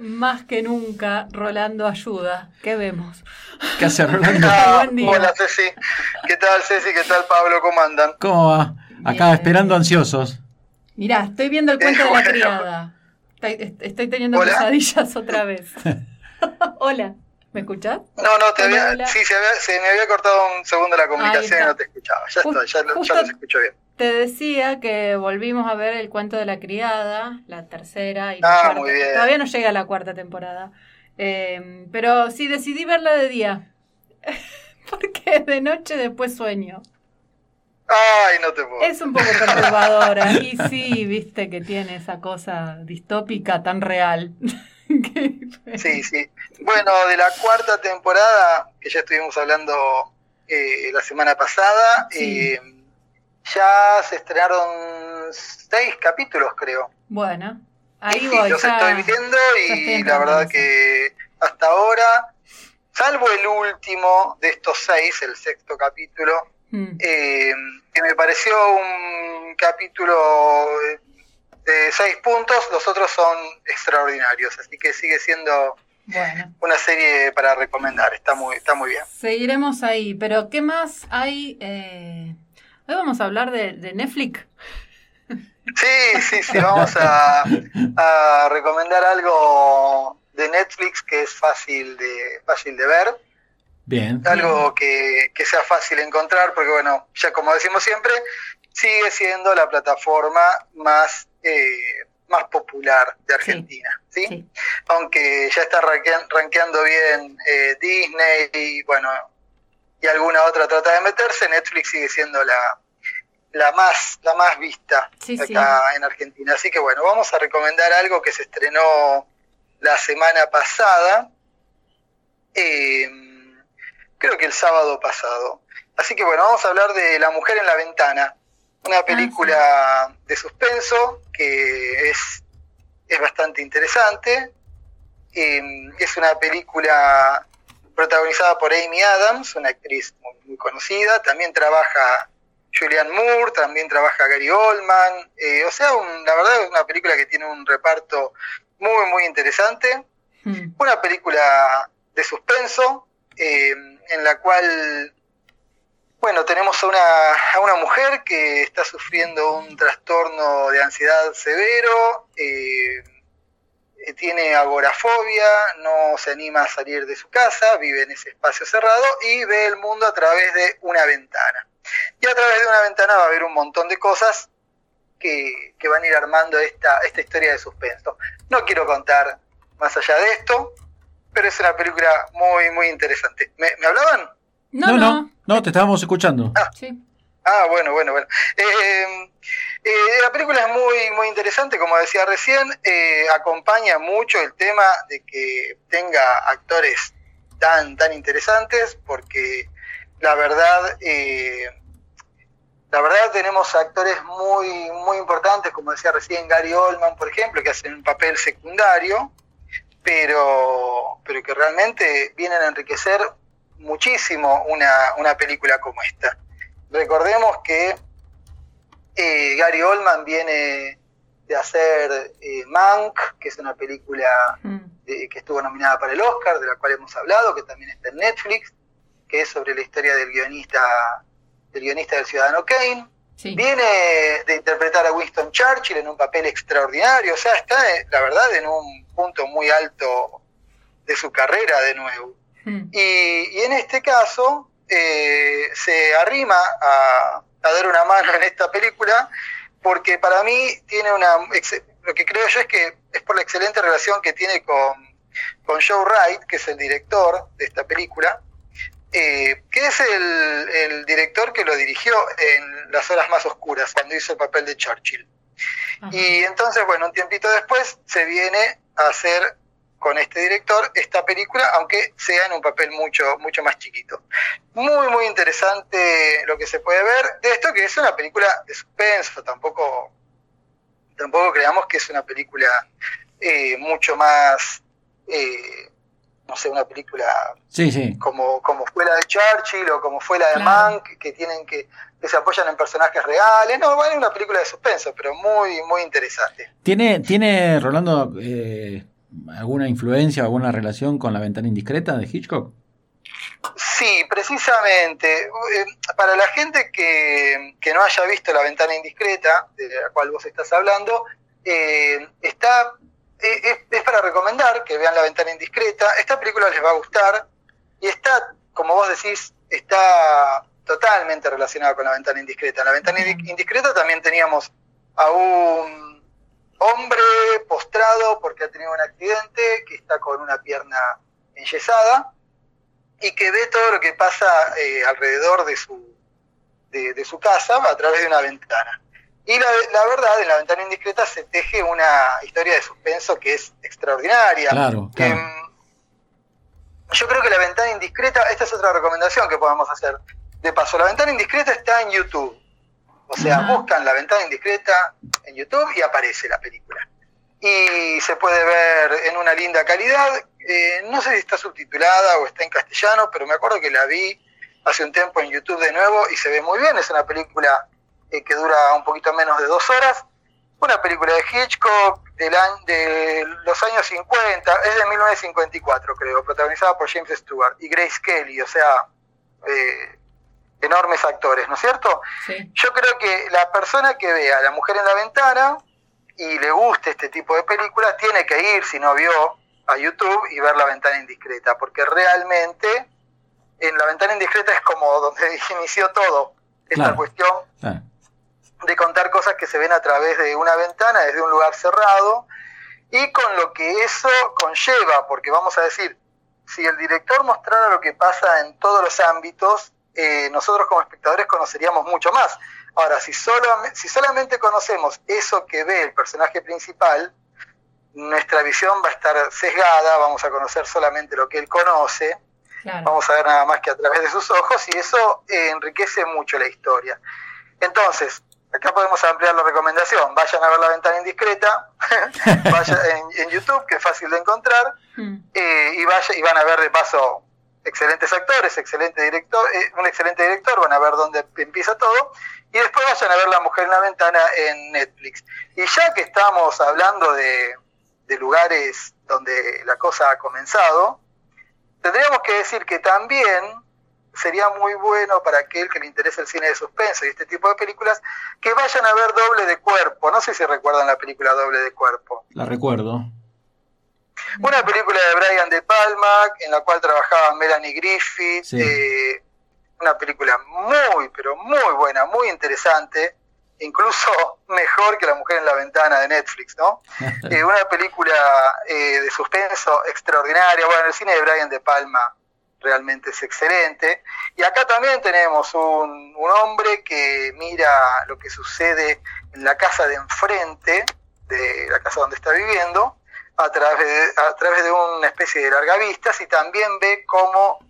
Más que nunca, Rolando ayuda. ¿Qué vemos? ¿Qué hace Rolando? Buen día. Hola Ceci. ¿Qué tal Ceci? ¿Qué tal Pablo? ¿Cómo andan? ¿Cómo va? Acá esperando ansiosos. Mirá, estoy viendo el cuento de la criada. Estoy, teniendo pesadillas otra vez. Hola. ¿Me escuchás? No, no, te había, sí, se, me había cortado un segundo la comunicación y no te escuchaba. Ya, está, ya, ya los escucho bien. Te decía que volvimos a ver el cuento de la criada, la tercera y la ah, Muy bien. Todavía no llega a la cuarta temporada. Eh, pero sí decidí verla de día. Porque de noche después sueño. Ay, no te puedo. Es un poco perturbadora. y sí, viste que tiene esa cosa distópica tan real. sí, sí. Bueno, de la cuarta temporada, que ya estuvimos hablando eh, la semana pasada, eh, ya se estrenaron seis capítulos, creo. Bueno, ahí voy. Los estoy viendo y la verdad que hasta ahora, salvo el último de estos seis, el sexto capítulo, hmm. eh, que me pareció un capítulo de seis puntos, los otros son extraordinarios, así que sigue siendo una serie para recomendar, está muy, está muy bien. Seguiremos ahí, pero ¿qué más hay? Eh Hoy vamos a hablar de, Netflix. Sí, sí, sí, vamos a, recomendar algo de Netflix que es fácil de, fácil de ver. Bien. Algo que, sea fácil encontrar, porque bueno, ya como decimos siempre, sigue siendo la plataforma más, eh, más popular de Argentina, ¿sí? Aunque ya está rankeando bien eh, Disney y bueno, y alguna otra trata de meterse, Netflix sigue siendo la, la más la más vista acá en Argentina. Así que bueno, vamos a recomendar algo que se estrenó la semana pasada, em, creo que el sábado pasado. Así que bueno, vamos a hablar de La Mujer en la Ventana, una película de suspenso que es, es bastante interesante. Em, es una película protagonizada por Amy Adams, una actriz muy, conocida. También trabaja Julianne Moore, también trabaja Gary Oldman. Eh, o sea, la verdad es una película que tiene un reparto muy, muy interesante. Hmm. Una película de suspenso, eh, en la cual, bueno, tenemos a una, a una mujer que está sufriendo un trastorno de ansiedad severo. Eh, tiene agorafobia, no se anima a salir de su casa, vive en ese espacio cerrado y ve el mundo a través de una ventana. Y a través de una ventana va a haber un montón de cosas que, van a ir armando esta, esta historia de suspenso. No quiero contar más allá de esto, pero es una película muy, muy interesante. ¿Me, hablaban? No, no, no, te estábamos escuchando. Ah, sí. ah bueno, bueno, bueno. Eh, eh, la película es muy, muy interesante, como decía recién, eh, acompaña mucho el tema de que tenga actores tan, tan interesantes, porque la verdad, eh, la verdad tenemos actores muy, muy importantes, como decía recién Gary Oldman, por ejemplo, que hacen un papel secundario, pero, pero que realmente vienen a enriquecer muchísimo una, una película como esta. Recordemos que eh, Gary Oldman viene de hacer eh, Mank, que es una película mm. que estuvo nominada para el Oscar, de la cual hemos hablado, que también está en Netflix, que es sobre la historia del guionista del guionista del Ciudadano Kane. Viene de interpretar a Winston Churchill en un papel extraordinario, o sea, está, eh, la verdad, en un punto muy alto de su carrera de nuevo. Mm. Y, en este caso se arrima a, a dar una mano en esta película, porque para mí tiene una... Lo que creo yo es que es por la excelente relación que tiene con, con Joe Wright, que es el director de esta película, eh, que es el, director que lo dirigió en Las Horas Más Oscuras, cuando hizo el papel de Churchill. Y entonces, bueno, un tiempito después se viene a hacer con este director esta película, aunque sea en un papel mucho, mucho más chiquito. Muy, muy interesante lo que se puede ver de esto, que es una película de suspenso, tampoco, tampoco creamos que es una película eh, mucho más, eh, no sé, una película Como, como fue la de Churchill o como fue la de Mank, que tienen que, que se apoyan en personajes reales. No, bueno, es una película de suspenso, pero muy, muy interesante. Tiene, tiene Rolando, eh, alguna influencia, alguna relación con La ventana indiscreta de Hitchcock? Sí, precisamente. Eh, para la gente que, no haya visto La ventana indiscreta, de la cual vos estás hablando, eh, está es, es, para recomendar que vean La ventana indiscreta. Esta película les va a gustar y está, como vos decís, está totalmente relacionada con La ventana indiscreta. En La ventana indiscreta también teníamos a un hombre postrado porque ha tenido un accidente, que está con una pierna enyesada y que ve todo lo que pasa eh, alrededor de su, de, su casa a través de una ventana. Y la, verdad, en la ventana indiscreta se teje una historia de suspenso que es extraordinaria. Claro, em, yo creo que la ventana indiscreta, esta es otra recomendación que podemos hacer. De paso, la ventana indiscreta está en YouTube. O sea, buscan la ventana indiscreta en YouTube y aparece la película. Y se puede ver en una linda calidad. Eh, no sé si está subtitulada o está en castellano, pero me acuerdo que la vi hace un tiempo en YouTube de nuevo y se ve muy bien. Es una película eh, que dura un poquito menos de dos horas. Una película de Hitchcock del de los años 50, es de 1954 creo, protagonizada por James Stewart y Grace Kelly, o sea, eh, enormes actores, ¿no es cierto? Yo creo que la persona que vea a la mujer en la ventana y le guste este tipo de películas, tiene que ir, si no vio, a YouTube y ver La Ventana Indiscreta, porque realmente en La Ventana Indiscreta es como donde inició todo, esta cuestión de contar cosas que se ven a través de una ventana, desde un lugar cerrado, y con lo que eso conlleva, porque vamos a decir, si el director mostrara lo que pasa en todos los ámbitos, eh, nosotros como espectadores conoceríamos mucho más. Ahora, si, solo, si solamente conocemos eso que ve el personaje principal, nuestra visión va a estar sesgada, vamos a conocer solamente lo que él conoce, vamos a ver nada más que a través de sus ojos y eso eh, enriquece mucho la historia. Entonces, acá podemos ampliar la recomendación, vayan a ver la ventana indiscreta, vayan en, YouTube, que es fácil de encontrar, hmm. eh, y, vaya, y van a ver de paso excelentes actores, excelente director, eh, un excelente director, van a ver dónde empieza todo, y después vayan a ver La Mujer en la Ventana en Netflix. Y ya que estamos hablando de, lugares donde la cosa ha comenzado, tendríamos que decir que también sería muy bueno para aquel que le interese el cine de suspenso y este tipo de películas, que vayan a ver Doble de Cuerpo. No sé si recuerdan la película Doble de Cuerpo. La recuerdo. Una película de Brian De Palma, en la cual trabajaba Melanie Griffith. Eh, una película muy, pero muy buena, muy interesante. Incluso mejor que La Mujer en la Ventana de Netflix, ¿no? Eh, una película eh, de suspenso extraordinaria. Bueno, el cine de Brian De Palma realmente es excelente. Y acá también tenemos un, un hombre que mira lo que sucede en la casa de enfrente, de la casa donde está viviendo, a través de, a través de una especie de largavistas y también ve cómo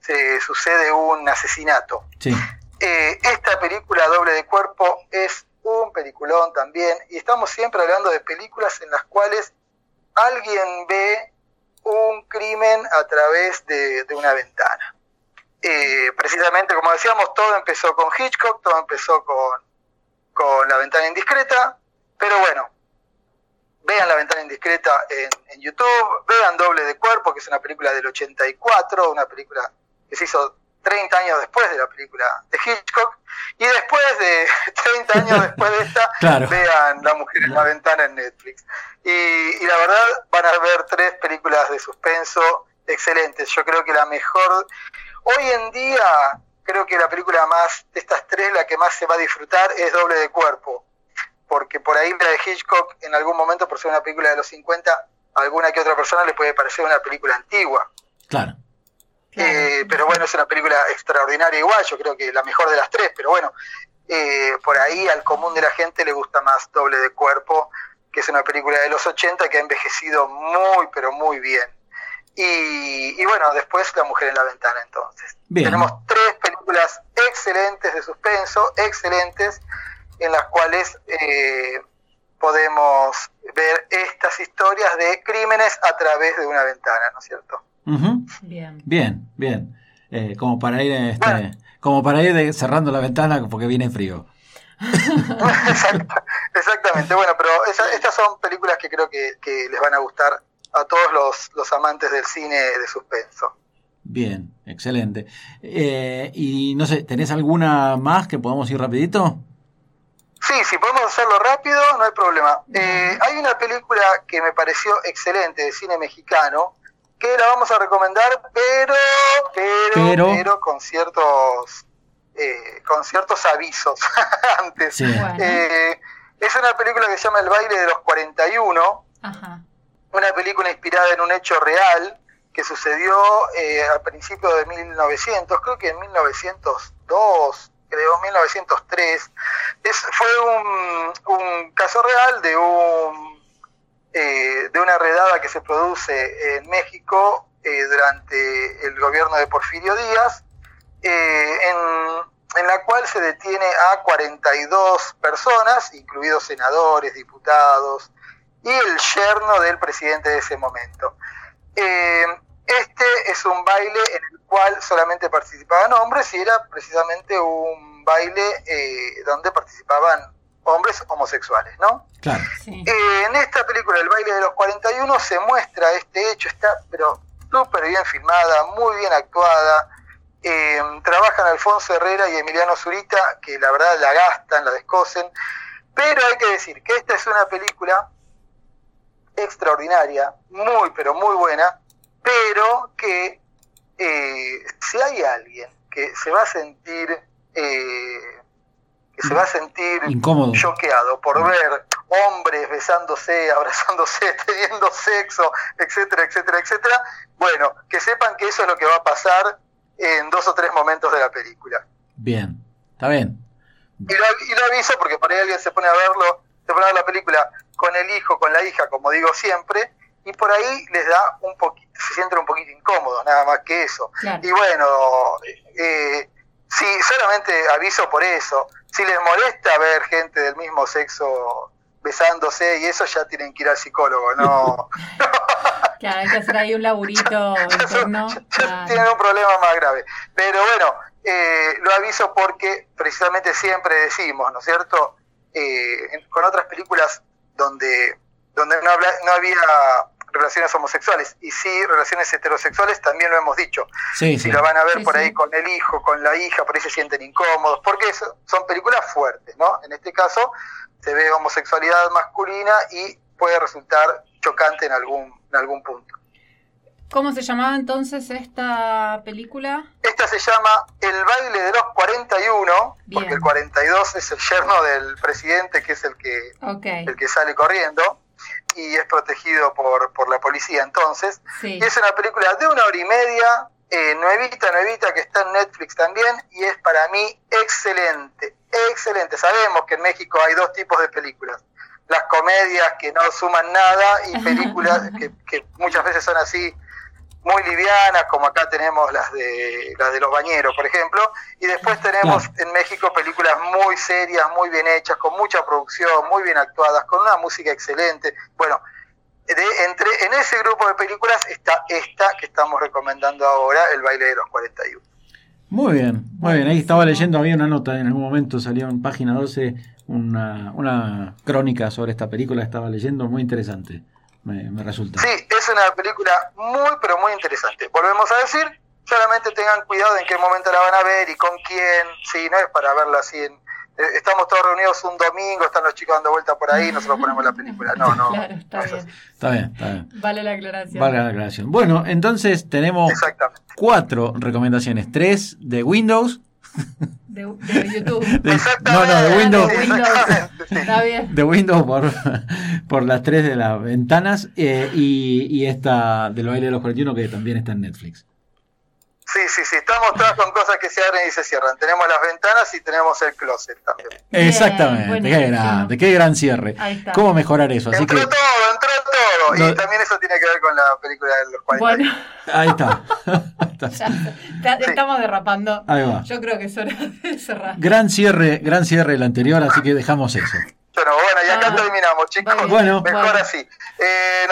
se sucede un asesinato. Eh, esta película Doble de Cuerpo es un peliculón también y estamos siempre hablando de películas en las cuales alguien ve un crimen a través de, una ventana. Eh, precisamente, como decíamos, todo empezó con Hitchcock, todo empezó con, con La ventana indiscreta, pero bueno, vean La ventana indiscreta en, YouTube, vean Doble de Cuerpo, que es una película del 84, una película que se hizo 30 años después de la película de Hitchcock, y después de 30 años después de esta, vean La mujer en la ventana en Netflix. Y, la verdad van a ver tres películas de suspenso excelentes. Yo creo que la mejor, hoy en día, creo que la película más, de estas tres, la que más se va a disfrutar es Doble de Cuerpo porque por ahí la de Hitchcock en algún momento, por ser una película de los 50, a alguna que otra persona le puede parecer una película antigua. Claro. Eh, pero bueno, es una película extraordinaria igual, yo creo que la mejor de las tres, pero bueno, eh, por ahí al común de la gente le gusta más Doble de Cuerpo, que es una película de los 80 que ha envejecido muy, pero muy bien. Y, bueno, después La Mujer en la Ventana entonces. Tenemos tres películas excelentes de suspenso, excelentes, en las cuales eh, podemos ver estas historias de crímenes a través de una ventana, ¿no es cierto? Bien. Bien, bien. Eh, como para ir, este, como para ir cerrando la ventana porque viene frío. exactamente, bueno, pero estas son películas que creo que, les van a gustar a todos los, los amantes del cine de suspenso. Bien, excelente. Eh, y no sé, ¿tenés alguna más que podamos ir rapidito? Sí, si podemos hacerlo rápido, no hay problema. Eh, hay una película que me pareció excelente de cine mexicano, que la vamos a recomendar, pero, pero, pero, con ciertos eh, con ciertos avisos antes. Eh, es una película que se llama El baile de los 41, una película inspirada en un hecho real que sucedió eh, a principios de 1900, creo que en 1902, creo, 1903. Es, fue un, un caso real de un eh, de una redada que se produce en México eh, durante el gobierno de Porfirio Díaz, en, en, la cual se detiene a 42 personas, incluidos senadores, diputados y el yerno del presidente de ese momento. Este es un baile en el cual solamente participaban hombres y era precisamente un baile eh, donde participaban hombres homosexuales, ¿no? Claro. Eh, en esta película, El baile de los 41, se muestra este hecho, está pero súper bien filmada, muy bien actuada. Eh, trabajan Alfonso Herrera y Emiliano Zurita, que la verdad la gastan, la descosen. Pero hay que decir que esta es una película extraordinaria, muy, pero muy buena, pero que eh, si hay alguien que se va a sentir eh, que se va a sentir Incómodo. choqueado por ver hombres besándose, abrazándose, teniendo sexo, etcétera, etcétera, etcétera, bueno, que sepan que eso es lo que va a pasar en dos o tres momentos de la película. Bien, está bien. Y lo, y lo aviso porque por ahí alguien se pone a verlo, se pone a ver la película con el hijo, con la hija, como digo siempre, y por ahí les da un poquito, se sienten un poquito incómodos, nada más que eso. Y bueno, eh, sí, solamente aviso por eso. Si les molesta ver gente del mismo sexo besándose y eso ya tienen que ir al psicólogo, no. claro, hay que hacer ahí un laburito interno. Tienen un problema más grave. Pero bueno, eh, lo aviso porque precisamente siempre decimos, ¿no es cierto? Eh, con otras películas donde, donde no, habla, no había relaciones homosexuales y sí relaciones heterosexuales también lo hemos dicho. si lo van a ver por ahí con el hijo, con la hija, por ahí se sienten incómodos, porque son películas fuertes, ¿no? En este caso se ve homosexualidad masculina y puede resultar chocante en algún, en algún punto. ¿Cómo se llamaba entonces esta película? Esta se llama El baile de los 41, porque el 42 es el yerno del presidente, que es el que, el que sale corriendo y es protegido por, por la policía entonces. Y es una película de una hora y media, eh, nuevita, nuevita, que está en Netflix también, y es para mí excelente, excelente. Sabemos que en México hay dos tipos de películas. Las comedias que no suman nada y películas que, que muchas veces son así muy livianas, como acá tenemos las de, las de los bañeros, por ejemplo, y después tenemos en México películas muy serias, muy bien hechas, con mucha producción, muy bien actuadas, con una música excelente. Bueno, de, entre, en ese grupo de películas está esta que estamos recomendando ahora, El baile de los 41. Muy bien, muy bien. Ahí estaba leyendo, había una nota, en algún momento salió en página 12 una, una crónica sobre esta película, estaba leyendo, muy interesante me, resulta. Sí, es una película muy, pero muy interesante. Volvemos a decir, solamente tengan cuidado en qué momento la van a ver y con quién. Sí, no es para verla así en, eh, estamos todos reunidos un domingo, están los chicos dando vuelta por ahí, nosotros ponemos la película. No, no. Claro, está, bien. está bien. Está bien, Vale la aclaración. Vale la aclaración. Bueno, entonces tenemos cuatro recomendaciones. Tres de Windows, de, YouTube. no, no, de Windows. De Windows. Está bien. De Windows por, por las tres de las ventanas eh, y, y, esta del baile de los 41 que también está en Netflix. Sí, sí, sí, estamos todas con cosas que se abren y se cierran. Tenemos las ventanas y tenemos el closet también. Exactamente, qué grande, qué gran cierre. ¿Cómo mejorar eso? Así entró todo, entró todo. Y también eso tiene que ver con la película de los 40. Bueno. Ahí está. Estamos derrapando. Ahí va. Yo creo que es hora de cerrar. Gran cierre, gran cierre el anterior, así que dejamos eso. Bueno, bueno, y acá ah, terminamos, chicos. Bueno, mejor así. Eh,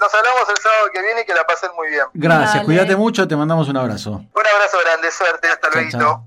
nos, hablamos el sábado que viene y que la pasen muy bien. Gracias, cuídate mucho, te mandamos un abrazo. Un abrazo grande, suerte, hasta luego.